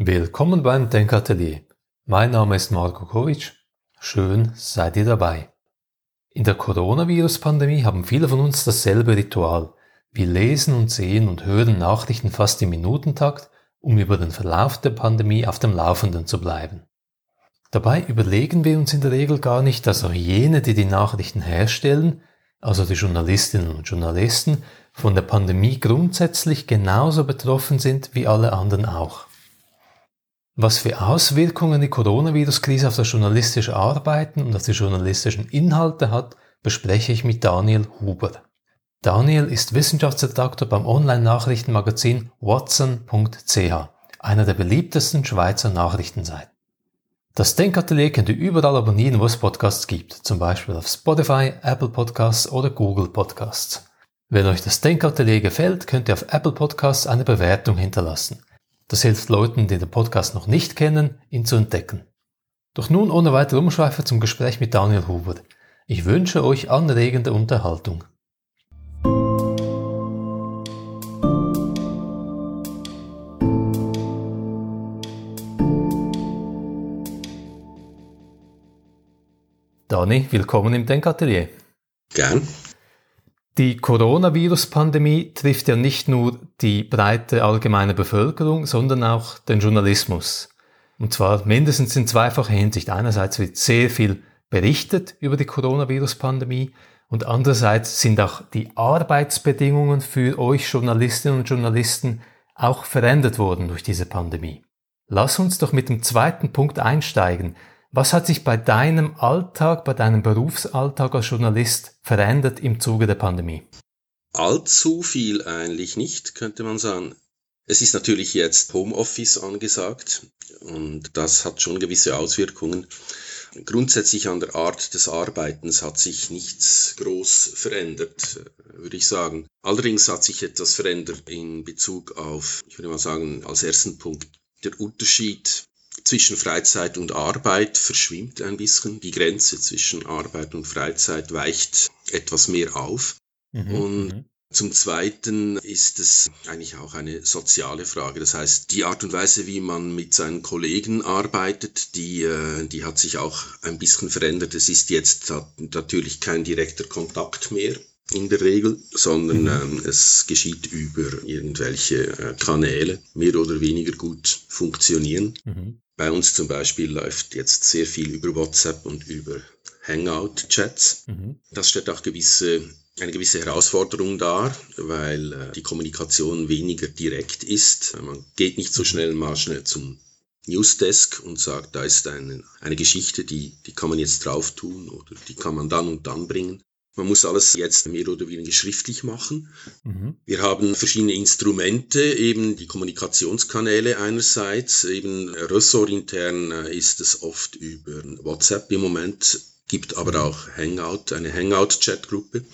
Willkommen beim Denkatelier. Mein Name ist Marko Kovic. Schön seid ihr dabei. In der Coronavirus-Pandemie haben viele von uns dasselbe Ritual. Wir lesen und sehen und hören Nachrichten fast im Minutentakt, um über den Verlauf der Pandemie auf dem Laufenden zu bleiben. Dabei überlegen wir uns in der Regel gar nicht, dass auch jene, die die Nachrichten herstellen, also die Journalistinnen und Journalisten, von der Pandemie grundsätzlich genauso betroffen sind wie alle anderen auch. Was für Auswirkungen die Coronavirus-Krise auf das journalistische Arbeiten und auf die journalistischen Inhalte hat, bespreche ich mit Daniel Huber. Daniel ist Wissenschaftsredakteur beim Online-Nachrichtenmagazin watson.ch, einer der beliebtesten Schweizer Nachrichtenseiten. Das Denkatelier könnt ihr überall abonnieren, wo es Podcasts gibt, zum Beispiel auf Spotify, Apple Podcasts oder Google Podcasts. Wenn euch das Denkatelier gefällt, könnt ihr auf Apple Podcasts eine Bewertung hinterlassen. Das hilft Leuten, die den Podcast noch nicht kennen, ihn zu entdecken. Doch nun ohne weitere Umschweife zum Gespräch mit Daniel Huber. Ich wünsche euch anregende Unterhaltung. Dani, willkommen im Denkatelier. Gern. Die Coronavirus-Pandemie trifft ja nicht nur die breite allgemeine Bevölkerung, sondern auch den Journalismus. Und zwar mindestens in zweifacher Hinsicht. Einerseits wird sehr viel berichtet über die Coronavirus-Pandemie und andererseits sind auch die Arbeitsbedingungen für euch Journalistinnen und Journalisten auch verändert worden durch diese Pandemie. Lass uns doch mit dem zweiten Punkt einsteigen. Was hat sich bei deinem Alltag, bei deinem Berufsalltag als Journalist verändert im Zuge der Pandemie? Allzu viel eigentlich nicht, könnte man sagen. Es ist natürlich jetzt Homeoffice angesagt und das hat schon gewisse Auswirkungen. Grundsätzlich an der Art des Arbeitens hat sich nichts groß verändert, würde ich sagen. Allerdings hat sich etwas verändert in Bezug auf, ich würde mal sagen, als ersten Punkt der Unterschied zwischen Freizeit und Arbeit verschwimmt ein bisschen. Die Grenze zwischen Arbeit und Freizeit weicht etwas mehr auf. Mhm. Und mhm. zum Zweiten ist es eigentlich auch eine soziale Frage. Das heißt, die Art und Weise, wie man mit seinen Kollegen arbeitet, die, äh, die hat sich auch ein bisschen verändert. Es ist jetzt natürlich kein direkter Kontakt mehr in der Regel, sondern mhm. ähm, es geschieht über irgendwelche äh, Kanäle, mehr oder weniger gut funktionieren. Mhm. Bei uns zum Beispiel läuft jetzt sehr viel über WhatsApp und über Hangout-Chats. Mhm. Das stellt auch gewisse, eine gewisse Herausforderung dar, weil äh, die Kommunikation weniger direkt ist. Man geht nicht so schnell mal schnell zum Newsdesk und sagt, da ist eine, eine Geschichte, die, die kann man jetzt drauf tun oder die kann man dann und dann bringen. Man muss alles jetzt mehr oder weniger schriftlich machen. Mhm. Wir haben verschiedene Instrumente, eben die Kommunikationskanäle einerseits, eben ressortintern äh, ist es oft über WhatsApp im Moment, gibt aber mhm. auch Hangout, eine Hangout-Chat-Gruppe.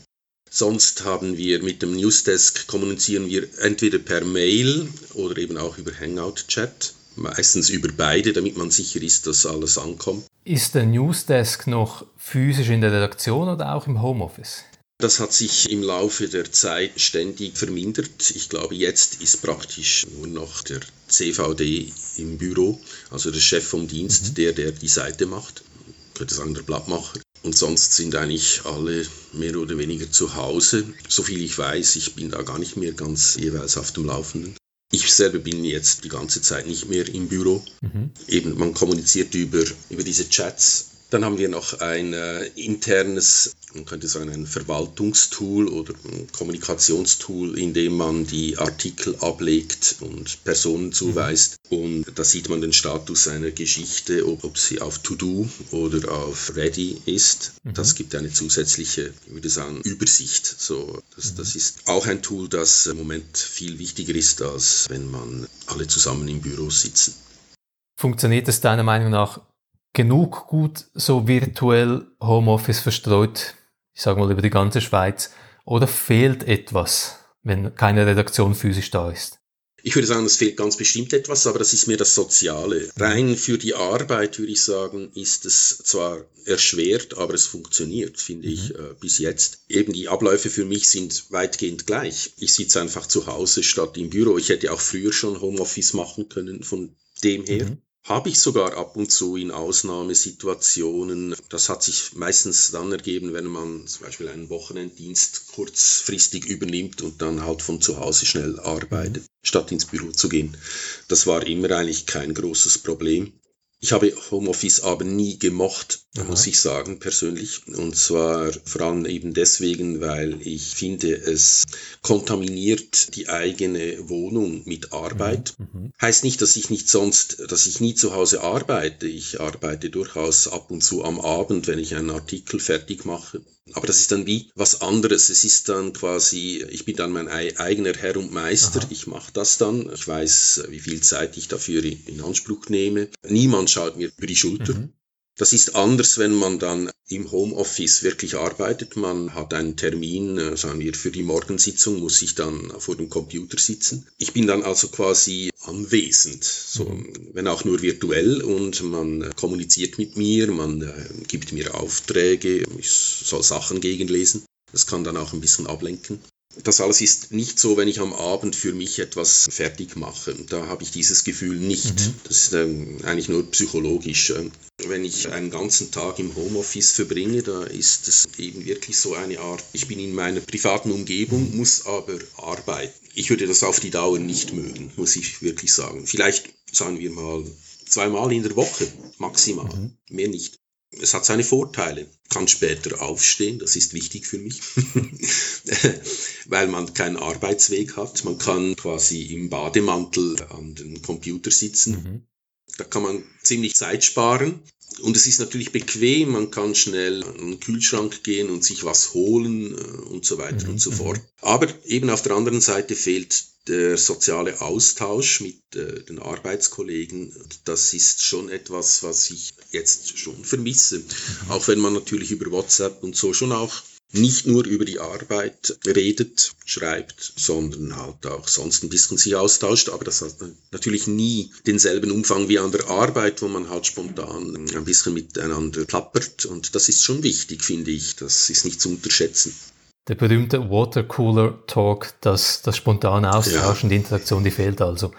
Sonst haben wir mit dem Newsdesk kommunizieren wir entweder per Mail oder eben auch über Hangout-Chat meistens über beide, damit man sicher ist, dass alles ankommt. Ist der Newsdesk noch physisch in der Redaktion oder auch im Homeoffice? Das hat sich im Laufe der Zeit ständig vermindert. Ich glaube, jetzt ist praktisch nur noch der CVD im Büro, also der Chef vom Dienst, mhm. der, der die Seite macht. Ich könnte sagen, der Blattmacher. Und sonst sind eigentlich alle mehr oder weniger zu Hause. Soviel ich weiß, ich bin da gar nicht mehr ganz jeweils auf dem Laufenden. Ich selber bin jetzt die ganze Zeit nicht mehr im Büro. Mhm. Eben, man kommuniziert über, über diese Chats dann haben wir noch ein äh, internes, man könnte sagen, ein Verwaltungstool oder ein Kommunikationstool, in dem man die Artikel ablegt und Personen zuweist. Mhm. Und da sieht man den Status einer Geschichte, ob, ob sie auf To-Do oder auf Ready ist. Mhm. Das gibt eine zusätzliche, ich würde sagen, Übersicht. So, das, mhm. das ist auch ein Tool, das im Moment viel wichtiger ist, als wenn man alle zusammen im Büro sitzen. Funktioniert es deiner Meinung nach genug gut so virtuell Homeoffice verstreut, ich sage mal über die ganze Schweiz, oder fehlt etwas, wenn keine Redaktion physisch da ist? Ich würde sagen, es fehlt ganz bestimmt etwas, aber das ist mir das Soziale. Rein für die Arbeit, würde ich sagen, ist es zwar erschwert, aber es funktioniert, finde mhm. ich, äh, bis jetzt. Eben die Abläufe für mich sind weitgehend gleich. Ich sitze einfach zu Hause statt im Büro. Ich hätte auch früher schon Homeoffice machen können von dem her. Mhm habe ich sogar ab und zu in Ausnahmesituationen. Das hat sich meistens dann ergeben, wenn man zum Beispiel einen Wochenenddienst kurzfristig übernimmt und dann halt von zu Hause schnell arbeitet, statt ins Büro zu gehen. Das war immer eigentlich kein großes Problem. Ich habe Homeoffice aber nie gemocht, Aha. muss ich sagen, persönlich. Und zwar vor allem eben deswegen, weil ich finde, es kontaminiert die eigene Wohnung mit Arbeit. Mhm. mhm. Heißt nicht, dass ich nicht sonst, dass ich nie zu Hause arbeite. Ich arbeite durchaus ab und zu am Abend, wenn ich einen Artikel fertig mache. Aber das ist dann wie was anderes. Es ist dann quasi, ich bin dann mein eigener Herr und Meister. Aha. Ich mache das dann. Ich weiß, wie viel Zeit ich dafür in Anspruch nehme. Niemand schaut mir über die Schulter. Mhm. Das ist anders, wenn man dann im Homeoffice wirklich arbeitet. Man hat einen Termin, äh, sagen wir, für die Morgensitzung muss ich dann vor dem Computer sitzen. Ich bin dann also quasi anwesend, so, mhm. wenn auch nur virtuell und man äh, kommuniziert mit mir, man äh, gibt mir Aufträge, ich soll Sachen gegenlesen. Das kann dann auch ein bisschen ablenken. Das alles ist nicht so, wenn ich am Abend für mich etwas fertig mache. Da habe ich dieses Gefühl nicht. Mhm. Das ist ähm, eigentlich nur psychologisch. Wenn ich einen ganzen Tag im Homeoffice verbringe, da ist es eben wirklich so eine Art, ich bin in meiner privaten Umgebung, muss aber arbeiten. Ich würde das auf die Dauer nicht mögen, muss ich wirklich sagen. Vielleicht sagen wir mal zweimal in der Woche maximal, mhm. mehr nicht es hat seine Vorteile. Kann später aufstehen, das ist wichtig für mich, weil man keinen Arbeitsweg hat. Man kann quasi im Bademantel an den Computer sitzen. Mhm. Da kann man ziemlich Zeit sparen. Und es ist natürlich bequem, man kann schnell an den Kühlschrank gehen und sich was holen äh, und so weiter mhm. und so mhm. fort. Aber eben auf der anderen Seite fehlt der soziale Austausch mit äh, den Arbeitskollegen, das ist schon etwas, was ich jetzt schon vermisse. Mhm. Auch wenn man natürlich über WhatsApp und so schon auch nicht nur über die Arbeit redet, schreibt, sondern halt auch sonst ein bisschen sich austauscht. Aber das hat natürlich nie denselben Umfang wie an der Arbeit, wo man halt spontan ein bisschen miteinander plappert. Und das ist schon wichtig, finde ich. Das ist nicht zu unterschätzen der berühmte Watercooler Talk, das, das spontane Austauschen, ja. die Interaktion, die fehlt also.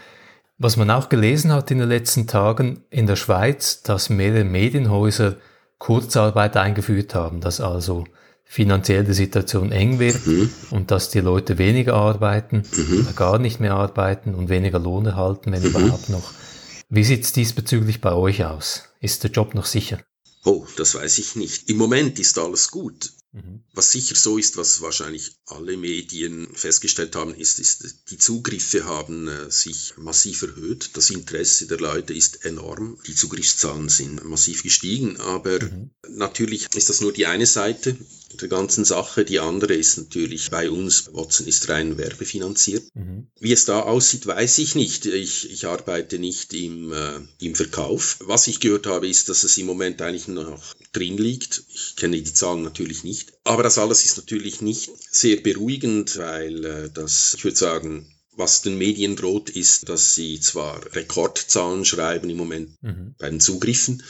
Was man auch gelesen hat in den letzten Tagen in der Schweiz, dass mehrere Medienhäuser Kurzarbeit eingeführt haben, dass also finanziell die Situation eng wird mhm. und dass die Leute weniger arbeiten mhm. oder gar nicht mehr arbeiten und weniger Lohn erhalten, wenn mhm. überhaupt noch. Wie sieht's diesbezüglich bei euch aus? Ist der Job noch sicher? Oh, das weiß ich nicht. Im Moment ist alles gut. Mhm. Was sicher so ist, was wahrscheinlich alle Medien festgestellt haben, ist, ist die Zugriffe haben äh, sich massiv erhöht. Das Interesse der Leute ist enorm. Die Zugriffszahlen sind massiv gestiegen. Aber mhm. natürlich ist das nur die eine Seite der ganzen Sache. Die andere ist natürlich bei uns, Watson ist rein werbefinanziert. Mhm. Wie es da aussieht, weiß ich nicht. Ich, ich arbeite nicht im, äh, im Verkauf. Was ich gehört habe, ist, dass es im Moment eigentlich noch drin liegt. Ich kenne die Zahlen natürlich nicht. Aber das alles ist natürlich nicht sehr beruhigend, weil äh, das, ich würde sagen, was den Medien droht, ist, dass sie zwar Rekordzahlen schreiben im Moment mhm. bei den Zugriffen,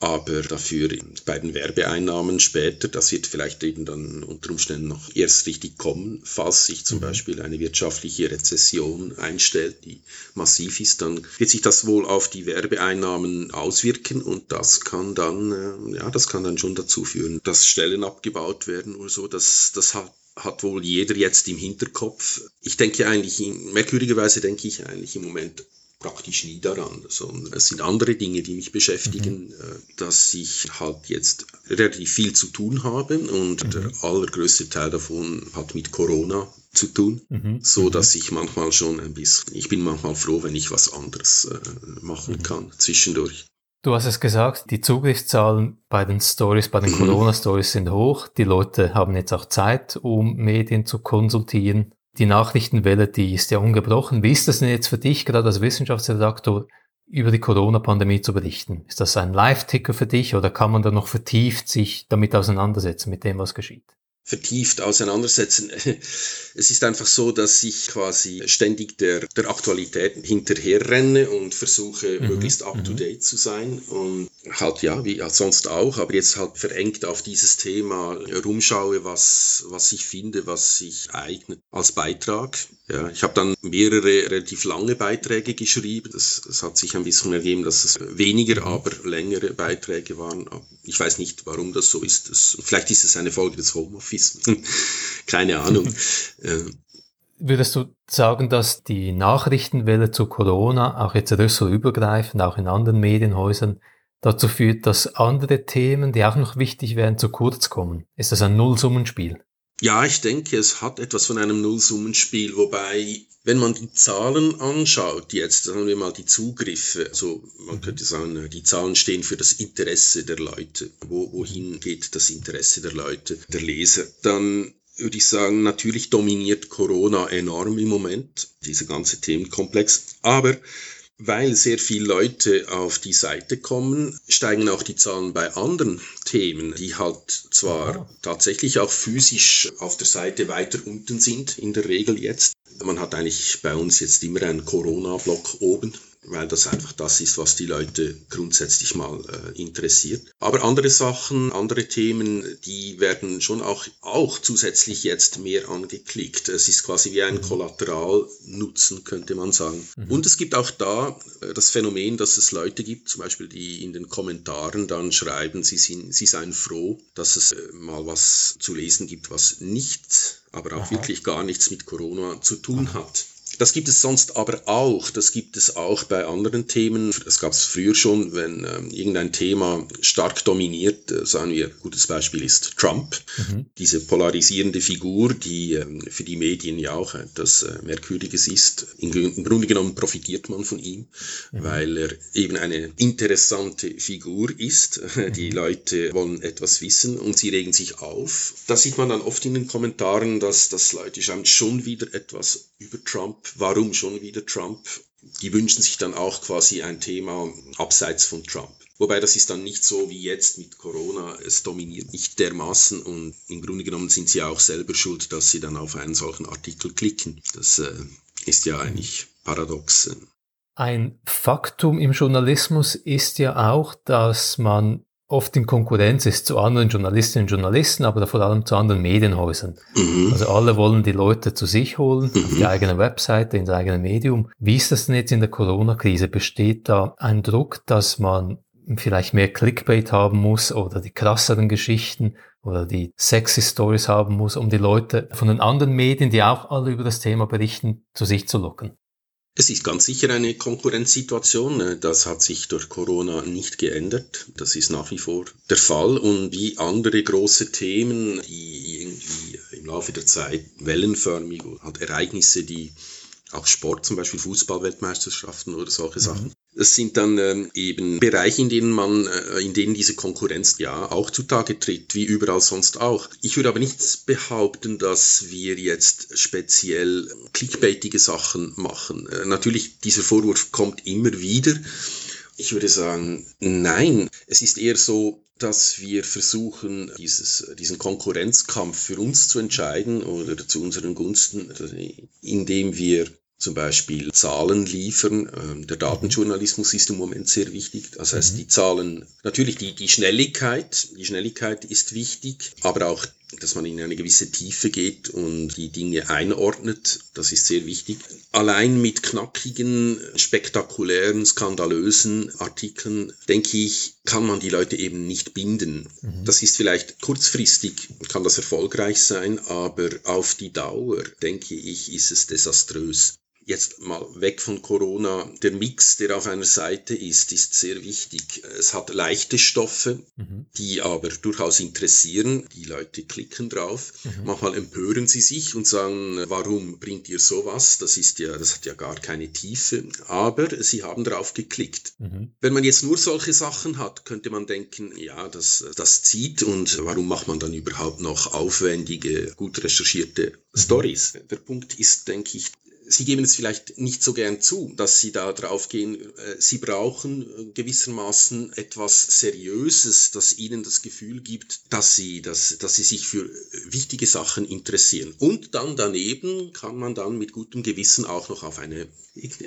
aber dafür bei den Werbeeinnahmen später, das wird vielleicht eben dann unter Umständen noch erst richtig kommen, falls sich zum mhm. Beispiel eine wirtschaftliche Rezession einstellt, die massiv ist, dann wird sich das wohl auf die Werbeeinnahmen auswirken und das kann dann, äh, ja, das kann dann schon dazu führen, dass Stellen abgebaut werden oder so. Das, das hat hat wohl jeder jetzt im Hinterkopf. Ich denke eigentlich, merkwürdigerweise denke ich eigentlich im Moment praktisch nie daran, sondern es sind andere Dinge, die mich beschäftigen, mhm. Äh, dass ich halt jetzt relativ viel zu tun habe und mhm. der allergrößte Teil davon hat mit Corona zu tun, mhm. so mhm. dass ich manchmal schon ein bisschen, ich bin manchmal froh, wenn ich was anderes äh, machen mhm. kann zwischendurch. Du hast es gesagt, die Zugriffszahlen bei den Stories, bei den mhm. Corona-Stories sind hoch. Die Leute haben jetzt auch Zeit, um Medien zu konsultieren. Die Nachrichtenwelle, die ist ja ungebrochen. Wie ist das denn jetzt für dich, gerade als Wissenschaftsredaktor, über die Corona-Pandemie zu berichten? Ist das ein Live-Ticker für dich oder kann man da noch vertieft sich damit auseinandersetzen, mit dem, was geschieht? Vertieft auseinandersetzen. Es ist einfach so, dass ich quasi ständig der, der Aktualität hinterherrenne und versuche, mhm. möglichst up-to-date mhm. zu sein und halt ja, wie sonst auch, aber jetzt halt verengt auf dieses Thema rumschaue, was, was ich finde, was sich eignet als Beitrag. Ja, ich habe dann mehrere relativ lange Beiträge geschrieben. Das, das hat sich ein bisschen ergeben, dass es weniger, aber längere Beiträge waren. Ich weiß nicht, warum das so ist. Das, vielleicht ist es eine Folge des Homeoffice. Keine Ahnung. Würdest du sagen, dass die Nachrichtenwelle zu Corona auch jetzt ressortübergreifend, auch in anderen Medienhäusern, dazu führt, dass andere Themen, die auch noch wichtig wären, zu kurz kommen? Ist das ein Nullsummenspiel? Ja, ich denke, es hat etwas von einem Nullsummenspiel, wobei, wenn man die Zahlen anschaut, jetzt sagen wir mal die Zugriffe, also man mhm. könnte sagen, die Zahlen stehen für das Interesse der Leute. Wo, wohin geht das Interesse der Leute, der Leser? Dann würde ich sagen, natürlich dominiert Corona enorm im Moment, dieser ganze Themenkomplex. Aber weil sehr viele Leute auf die Seite kommen, steigen auch die Zahlen bei anderen Themen, die halt zwar Aha. tatsächlich auch physisch auf der Seite weiter unten sind, in der Regel jetzt. Man hat eigentlich bei uns jetzt immer einen Corona-Block oben weil das einfach das ist, was die Leute grundsätzlich mal äh, interessiert. Aber andere Sachen, andere Themen, die werden schon auch, auch zusätzlich jetzt mehr angeklickt. Es ist quasi wie ein mhm. Kollateralnutzen, könnte man sagen. Mhm. Und es gibt auch da äh, das Phänomen, dass es Leute gibt, zum Beispiel, die in den Kommentaren dann schreiben, sie, sind, sie seien froh, dass es äh, mal was zu lesen gibt, was nichts, aber auch Aha. wirklich gar nichts mit Corona zu tun Aha. hat. Das gibt es sonst aber auch. Das gibt es auch bei anderen Themen. Das gab es früher schon, wenn ähm, irgendein Thema stark dominiert. Äh, sagen wir, gutes Beispiel ist Trump. Mhm. Diese polarisierende Figur, die ähm, für die Medien ja auch etwas äh, Merkwürdiges ist. Im, Im, Grunde genommen profitiert man von ihm, mhm. weil er eben eine interessante Figur ist. Mhm. Die Leute wollen etwas wissen und sie regen sich auf. Da sieht man dann oft in den Kommentaren, dass, dass Leute schreiben, schon wieder etwas über Trump warum schon wieder Trump? Die wünschen sich dann auch quasi ein Thema abseits von Trump. Wobei das ist dann nicht so wie jetzt mit Corona, es dominiert nicht dermaßen und im Grunde genommen sind sie auch selber schuld, dass sie dann auf einen solchen Artikel klicken. Das äh, ist ja eigentlich paradox. Ein Faktum im Journalismus ist ja auch, dass man oft in Konkurrenz ist zu anderen Journalistinnen und Journalisten, aber vor allem zu anderen Medienhäusern. Mhm. Also alle wollen die Leute zu sich holen, mhm. auf die eigene Webseite, in das eigene Medium. Wie ist das denn jetzt in der Corona-Krise? Besteht da ein Druck, dass man vielleicht mehr Clickbait haben muss oder die krasseren Geschichten oder die sexy Stories haben muss, um die Leute von den anderen Medien, die auch alle über das Thema berichten, zu sich zu locken? Es ist ganz sicher eine Konkurrenzsituation. Das hat sich durch Corona nicht geändert. Das ist nach wie vor der Fall. Und wie andere große Themen, die irgendwie im Laufe der Zeit wellenförmig, hat Ereignisse, die auch Sport, zum Beispiel Fußballweltmeisterschaften oder solche mhm. Sachen, es sind dann ähm, eben Bereiche, in denen man, äh, in denen diese Konkurrenz ja auch zutage tritt, wie überall sonst auch. Ich würde aber nicht behaupten, dass wir jetzt speziell clickbaitige Sachen machen. Äh, natürlich, dieser Vorwurf kommt immer wieder. Ich würde sagen, nein, es ist eher so, dass wir versuchen, dieses, diesen Konkurrenzkampf für uns zu entscheiden oder zu unseren Gunsten, indem wir zum Beispiel Zahlen liefern. Ähm, der Datenjournalismus ist im Moment sehr wichtig. Das heißt, mhm. die Zahlen, natürlich die, die Schnelligkeit, die Schnelligkeit ist wichtig, aber auch dass man in eine gewisse Tiefe geht und die Dinge einordnet. Das ist sehr wichtig. Allein mit knackigen, spektakulären, skandalösen Artikeln, denke ich, kann man die Leute eben nicht binden. Mhm. Das ist vielleicht kurzfristig, kann das erfolgreich sein, aber auf die Dauer, denke ich, ist es desaströs jetzt mal weg von Corona, der Mix, der auf einer Seite ist, ist sehr wichtig. Es hat leichte Stoffe, mhm. die aber durchaus interessieren. Die Leute klicken drauf. Mhm. Manchmal empören sie sich und sagen, warum bringt ihr sowas? Das ist ja, das hat ja gar keine Tiefe. Aber sie haben drauf geklickt. Mhm. Wenn man jetzt nur solche Sachen hat, könnte man denken, ja, das, das zieht und warum macht man dann überhaupt noch aufwendige, gut recherchierte mhm. Stories? Der Punkt ist, denke ich, Sie geben es vielleicht nicht so gern zu, dass Sie da drauf gehen. Äh, Sie brauchen gewissermaßen etwas Seriöses, das Ihnen das Gefühl gibt, dass Sie, dass, dass Sie sich für wichtige Sachen interessieren. Und dann daneben kann man dann mit gutem Gewissen auch noch auf eine,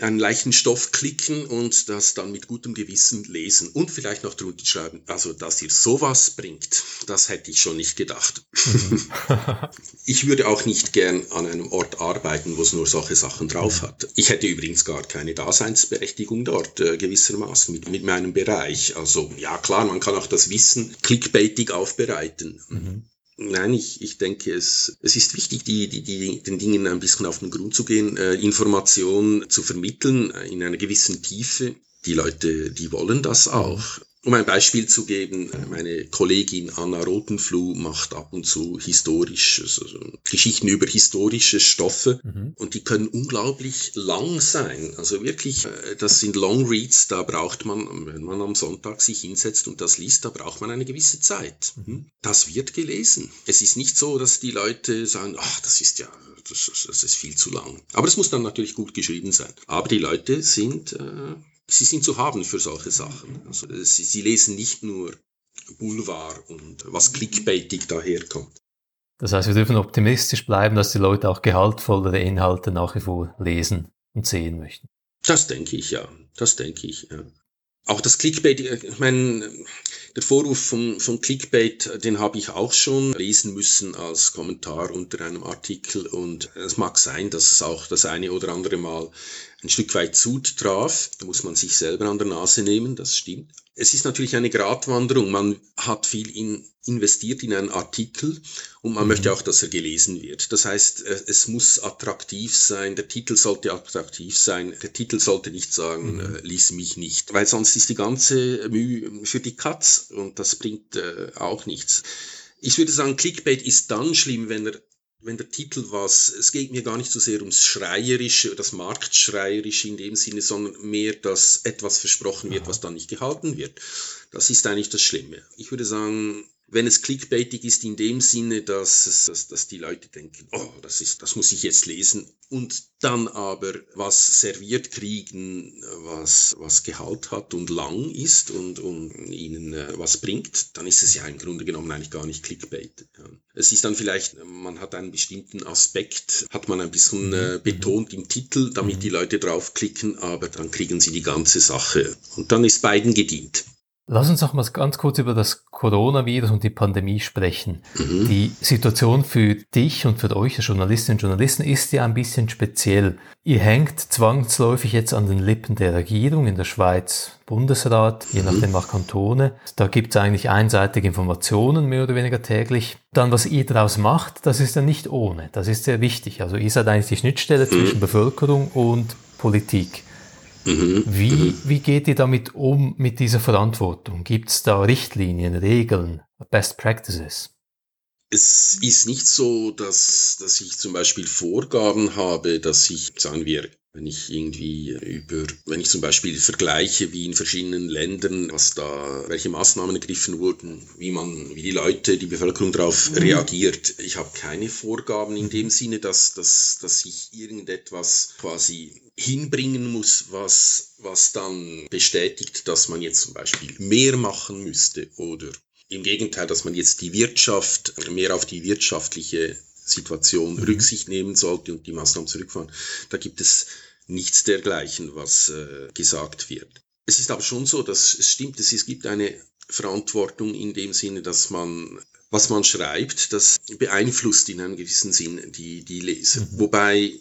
einen leichten Stoff klicken und das dann mit gutem Gewissen lesen und vielleicht noch drunter schreiben. Also, dass ihr sowas bringt, das hätte ich schon nicht gedacht. Mhm. ich würde auch nicht gern an einem Ort arbeiten, wo es nur solche Sachen drauf hat. Ich hätte übrigens gar keine Daseinsberechtigung dort, äh, gewissermaßen, mit, mit meinem Bereich. Also, ja klar, man kann auch das Wissen clickbaitig aufbereiten. Mhm. Nein, ich, ich denke, es, es ist wichtig, die, die, die, den Dingen ein bisschen auf den Grund zu gehen, äh, Informationen zu vermitteln äh, in einer gewissen Tiefe. Die Leute, die wollen das auch. Um ein Beispiel zu geben, meine Kollegin Anna Rotenfluh macht ab und zu historisch, also Geschichten über historische Stoffe mhm. und die können unglaublich lang sein. Also wirklich, äh, das sind Long Reads, da braucht man, wenn man am Sonntag sich hinsetzt und das liest, da braucht man eine gewisse Zeit. Mhm. Das wird gelesen. Es ist nicht so, dass die Leute sagen, ach, das ist ja, das, das ist viel zu lang. Aber es muss dann natürlich gut geschrieben sein. Aber die Leute sind äh, sie sind zu haben für solche Sachen. Also sie, sie lesen nicht nur Boulevard und was clickbaitig daherkommt. Das heißt, wir dürfen optimistisch bleiben, dass die Leute auch gehaltvollere Inhalte nach wie vor lesen und sehen möchten. Das denke ich, ja. Das denke ich, ja. Auch das Clickbait, ich meine, der Vorwurf von, von Clickbait, den habe ich auch schon lesen müssen als Kommentar unter einem Artikel und es mag sein, dass es auch das eine oder andere Mal ein Stück weit zutraf. Da muss man sich selber an der Nase nehmen, das stimmt. Es ist natürlich eine Gratwanderung. Man hat viel in, investiert in einen Artikel und man mhm. möchte auch, dass er gelesen wird. Das heißt, äh, es muss attraktiv sein, der Titel sollte attraktiv sein, der Titel sollte nicht sagen, mhm. äh, lies mich nicht, weil sonst ist die ganze Mühe für die Katz und das bringt äh, auch nichts. Ich würde sagen, Clickbait ist dann schlimm, wenn er wenn der Titel was, es geht mir gar nicht so sehr ums Schreierische, das Marktschreierische in dem Sinne, sondern mehr, dass etwas versprochen wird, was dann nicht gehalten wird. Das ist eigentlich das Schlimme. Ich würde sagen, wenn es clickbaitig ist in dem Sinne, dass, dass, dass die Leute denken, oh, das, ist, das muss ich jetzt lesen und dann aber was serviert kriegen, was, was Gehalt hat und lang ist und, und ihnen äh, was bringt, dann ist es ja im Grunde genommen eigentlich gar nicht Clickbait. Ja. Es ist dann vielleicht, man hat einen bestimmten Aspekt, hat man ein bisschen äh, mhm. betont im Titel, damit mhm. die Leute draufklicken, aber dann kriegen sie die ganze Sache und dann ist beiden gedient. Lass uns noch mal ganz kurz über das Coronavirus und die Pandemie sprechen. Mhm. Die Situation für dich und für euch als Journalistinnen und Journalisten ist ja ein bisschen speziell. Ihr hängt zwangsläufig jetzt an den Lippen der Regierung in der Schweiz, Bundesrat, je mhm. nachdem auch Kantone. Da gibt es eigentlich einseitige Informationen, mehr oder weniger täglich. Dann, was ihr daraus macht, das ist ja nicht ohne. Das ist sehr wichtig. Also ihr seid eigentlich die Schnittstelle mhm. zwischen Bevölkerung und Politik. Mhm. Wie, mhm. wie geht ihr damit um mit dieser Verantwortung? Gibt es da Richtlinien, Regeln, Best Practices? Es ist nicht so, dass, dass ich zum Beispiel Vorgaben habe, dass ich, sagen wir, wenn ich irgendwie über, wenn ich zum Beispiel vergleiche, wie in verschiedenen Ländern, was da, welche Maßnahmen ergriffen wurden, wie man, wie die Leute, die Bevölkerung darauf mhm. reagiert. Ich habe keine Vorgaben in dem Sinne, dass, dass, dass ich irgendetwas quasi hinbringen muss, was, was dann bestätigt, dass man jetzt zum Beispiel mehr machen müsste oder im Gegenteil, dass man jetzt die Wirtschaft mehr auf die wirtschaftliche Situation mhm. Rücksicht nehmen sollte und die Maßnahmen zurückfahren. Da gibt es nichts dergleichen, was äh, gesagt wird. Es ist aber schon so, dass es stimmt, es, es gibt eine Verantwortung in dem Sinne, dass man was man schreibt, das beeinflusst in einem gewissen Sinn die, die Leser. Mhm. Wobei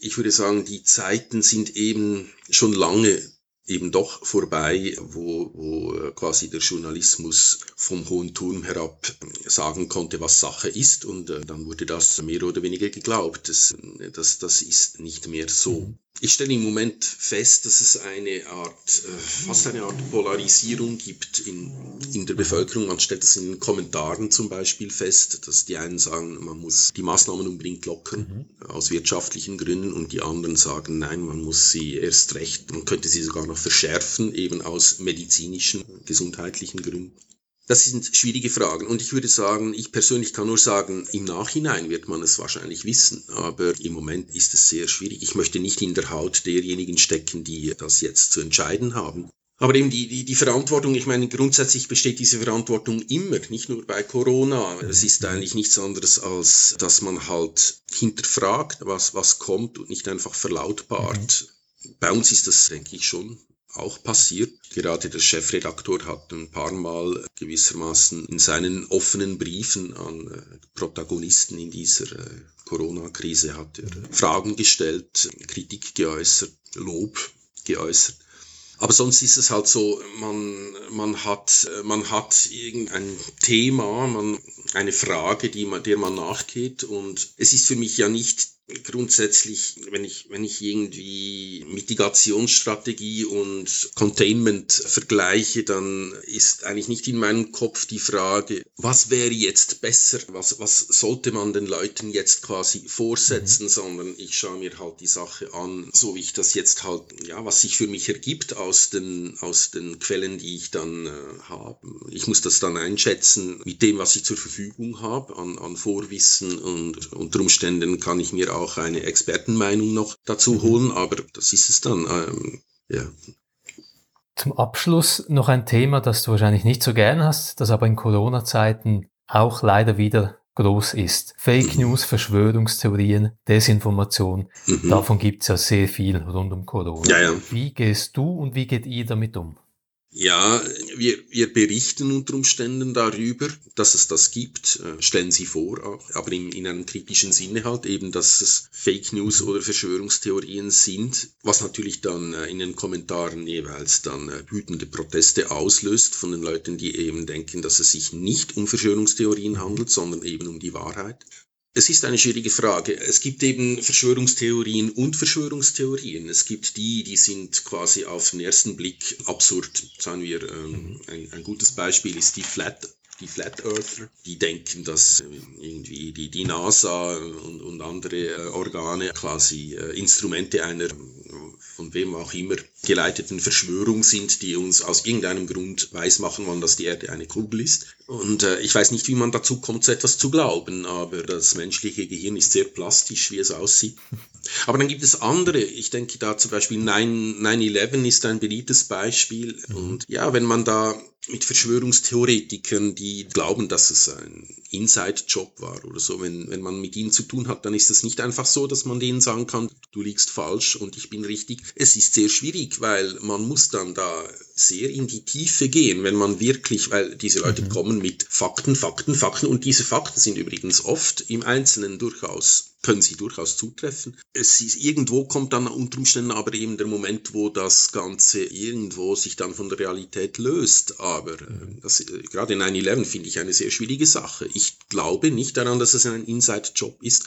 ich würde sagen, die Zeiten sind eben schon lange eben doch vorbei, wo, wo äh, quasi der Journalismus vom hohen Turm herab sagen konnte, was Sache ist und äh, dann wurde das mehr oder weniger geglaubt. Das, das, das ist nicht mehr so. Ich stelle im Moment fest, dass es eine Art, äh, fast eine Art Polarisierung gibt in, in der Bevölkerung. Man stellt das in den Kommentaren zum Beispiel fest, dass die einen sagen, man muss die Maßnahmen unbedingt lockern mhm. aus wirtschaftlichen Gründen und die anderen sagen, nein, man muss sie erst recht, man könnte sie sogar noch verschärfen, eben aus medizinischen, gesundheitlichen Gründen. Das sind schwierige Fragen. Und ich würde sagen, ich persönlich kann nur sagen, im Nachhinein wird man es wahrscheinlich wissen. Aber im Moment ist es sehr schwierig. Ich möchte nicht in der Haut derjenigen stecken, die das jetzt zu entscheiden haben. Aber eben die, die, die Verantwortung, ich meine, grundsätzlich besteht diese Verantwortung immer, nicht nur bei Corona. Es ist eigentlich nichts anderes, als dass man halt hinterfragt, was, was kommt und nicht einfach verlautbart. Mhm. Bei uns ist das, denke ich, schon auch passiert. Gerade der Chefredaktor hat ein paar Mal gewissermaßen in seinen offenen Briefen an äh, Protagonisten in dieser äh, Corona-Krise hat er Fragen gestellt, Kritik geäußert, Lob geäußert. Aber sonst ist es halt so, man, man hat, man hat irgendein Thema, man, eine Frage, die man, der man nachgeht und es ist für mich ja nicht grundsätzlich, wenn ich, wenn ich irgendwie Mitigationsstrategie und Containment vergleiche, dann ist eigentlich nicht in meinem Kopf die Frage, was wäre jetzt besser, was, was sollte man den Leuten jetzt quasi vorsetzen, mhm. sondern ich schaue mir halt die Sache an, so wie ich das jetzt halt, ja, was sich für mich ergibt aus den, aus den Quellen, die ich dann äh, habe. Ich muss das dann einschätzen mit dem, was ich zur Verfügung habe an, an Vorwissen und unter Umständen kann ich mir auch auch eine Expertenmeinung noch dazu mhm. holen, aber das ist es dann. Ähm, ja. Zum Abschluss noch ein Thema, das du wahrscheinlich nicht so gern hast, das aber in Corona-Zeiten auch leider wieder groß ist. Fake mhm. News, Verschwörungstheorien, Desinformation. Mhm. Davon gibt es ja sehr viel rund um Corona. Ja, ja. Wie gehst du und wie geht ihr damit um? Ja, wir, wir berichten unter Umständen darüber, dass es das gibt, äh, stellen Sie vor, auch, aber in, in einem kritischen Sinne halt eben, dass es Fake News oder Verschwörungstheorien sind, was natürlich dann äh, in den Kommentaren jeweils dann äh, wütende Proteste auslöst von den Leuten, die eben denken, dass es sich nicht um Verschwörungstheorien handelt, sondern eben um die Wahrheit. Es ist eine schwierige Frage. Es gibt eben Verschwörungstheorien und Verschwörungstheorien. Es gibt die, die sind quasi auf den ersten Blick absurd. Sagen wir, ähm, ein, ein gutes Beispiel ist die Flat die Flat Earther, die denken, dass äh, irgendwie die, die NASA und, und andere äh, Organe quasi äh, Instrumente einer von wem auch immer geleiteten Verschwörung sind, die uns aus irgendeinem Grund weismachen wollen, dass die Erde eine Kugel ist. Und äh, ich weiß nicht, wie man dazu kommt, so etwas zu glauben, aber das menschliche Gehirn ist sehr plastisch, wie es aussieht. Aber dann gibt es andere. Ich denke da zum Beispiel 9-11 ist ein beliebtes Beispiel. Mhm. Und ja, wenn man da mit Verschwörungstheoretikern, die glauben, dass es ein Inside-Job war oder so, wenn, wenn man mit ihnen zu tun hat, dann ist es nicht einfach so, dass man denen sagen kann, du liegst falsch und ich bin richtig. Es ist sehr schwierig, weil man muss dann da sehr in die Tiefe gehen, wenn man wirklich, weil diese Leute mhm. kommen mit Fakten, Fakten, Fakten und diese Fakten sind übrigens oft im Einzelnen durchaus können sie durchaus zutreffen. Es ist, irgendwo kommt dann unter Umständen aber eben der Moment, wo das Ganze irgendwo sich dann von der Realität löst. Aber äh, das, äh, gerade 9-11 finde ich eine sehr schwierige Sache. Ich glaube nicht daran, dass es ein Inside-Job ist,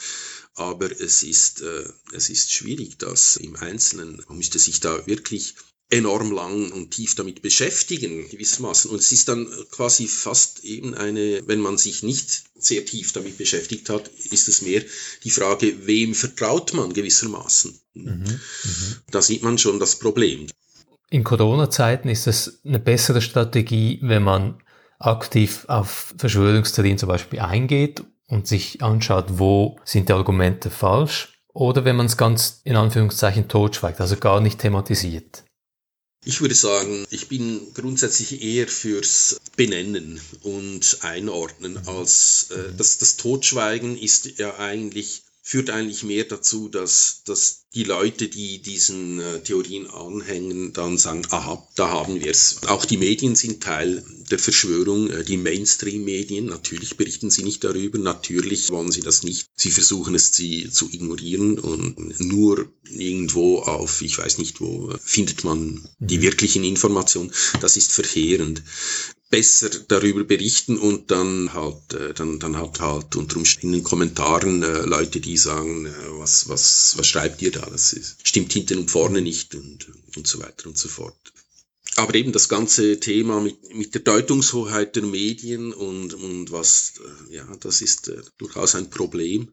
aber es ist, äh, es ist schwierig, das im Einzelnen, man müsste sich da wirklich enorm lang und tief damit beschäftigen, gewissermaßen. Und es ist dann quasi fast eben eine, wenn man sich nicht sehr tief damit beschäftigt hat, ist es mehr die Frage, wem vertraut man gewissermaßen. Mhm, mhm. Da sieht man schon das Problem. In Corona-Zeiten ist es eine bessere Strategie, wenn man aktiv auf Verschwörungstheorien zum Beispiel eingeht und sich anschaut, wo sind die Argumente falsch, oder wenn man es ganz in Anführungszeichen totschweigt, also gar nicht thematisiert. Ich würde sagen, ich bin grundsätzlich eher fürs Benennen und Einordnen als äh, das, das Totschweigen ist ja eigentlich führt eigentlich mehr dazu, dass, dass die Leute, die diesen äh, Theorien anhängen, dann sagen, aha, da haben wir es. Auch die Medien sind Teil der Verschwörung, äh, die Mainstream-Medien, natürlich berichten sie nicht darüber, natürlich wollen sie das nicht. Sie versuchen es sie zu ignorieren und nur irgendwo auf, ich weiß nicht wo, findet man die mhm. wirklichen Informationen. Das ist verheerend besser darüber berichten und dann halt, äh, dann, dann hat halt unter Umständen in den Kommentaren äh, Leute, die sagen, äh, was, was, was schreibt ihr da? Das stimmt hinten und vorne nicht und, und so weiter und so fort. Aber eben das ganze Thema mit, mit der Deutungshoheit der Medien und, und was, äh, ja, das ist äh, durchaus ein Problem.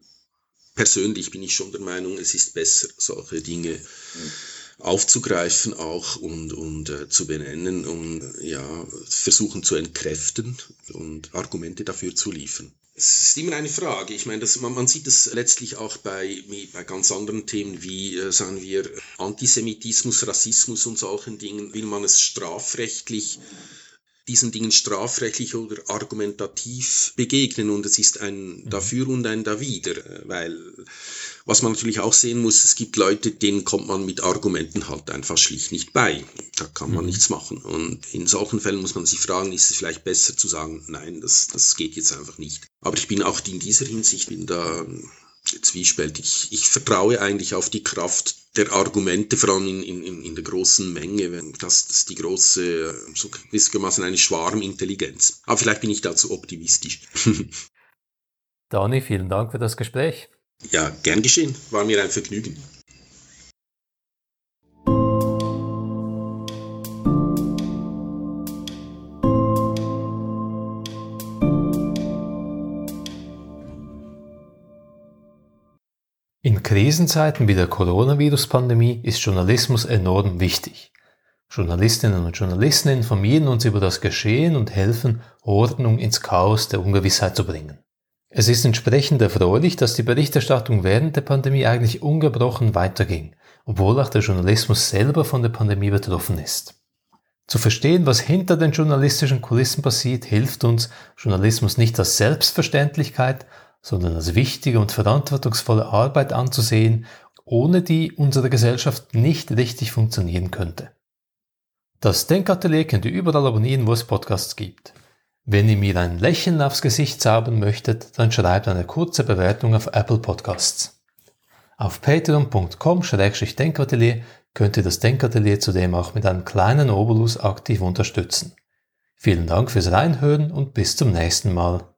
Persönlich bin ich schon der Meinung, es ist besser, solche Dinge aufzugreifen auch und, und äh, zu benennen und ja, versuchen zu entkräften und Argumente dafür zu liefern. Es ist immer eine Frage. Ich meine, das, man, man sieht es letztlich auch bei, bei ganz anderen Themen wie, äh, sagen wir, Antisemitismus, Rassismus und solchen Dingen. Will man es strafrechtlich diesen Dingen strafrechtlich oder argumentativ begegnen und es ist ein mhm. dafür und ein dawider, weil was man natürlich auch sehen muss, es gibt Leute, denen kommt man mit Argumenten halt einfach schlicht nicht bei. Da kann man mhm. nichts machen. Und in solchen Fällen muss man sich fragen, ist es vielleicht besser zu sagen, nein, das, das geht jetzt einfach nicht. Aber ich bin auch in dieser Hinsicht, bin da zwiespältig. Ich vertraue eigentlich auf die Kraft der Argumente, vor allem in, in, in der großen Menge, wenn das, das die große, so gewissermaßen eine Schwarmintelligenz. Aber vielleicht bin ich dazu optimistisch. Dani, vielen Dank für das Gespräch. Ja, gern geschehen. War mir ein Vergnügen. In Krisenzeiten wie der Coronavirus-Pandemie ist Journalismus enorm wichtig. Journalistinnen und Journalisten informieren uns über das Geschehen und helfen, Ordnung ins Chaos der Ungewissheit zu bringen. Es ist entsprechend erfreulich, dass die Berichterstattung während der Pandemie eigentlich ungebrochen weiterging, obwohl auch der Journalismus selber von der Pandemie betroffen ist. Zu verstehen, was hinter den journalistischen Kulissen passiert, hilft uns, Journalismus nicht als Selbstverständlichkeit, sondern als wichtige und verantwortungsvolle Arbeit anzusehen, ohne die unsere Gesellschaft nicht richtig funktionieren könnte. Das Denkatelier könnt ihr überall abonnieren, wo es Podcasts gibt. Wenn ihr mir ein Lächeln aufs Gesicht zaubern möchtet, dann schreibt eine kurze Bewertung auf Apple Podcasts. Auf patreon.com-denkatelier könnt ihr das Denkatelier zudem auch mit einem kleinen Obolus aktiv unterstützen. Vielen Dank fürs Reinhören und bis zum nächsten Mal.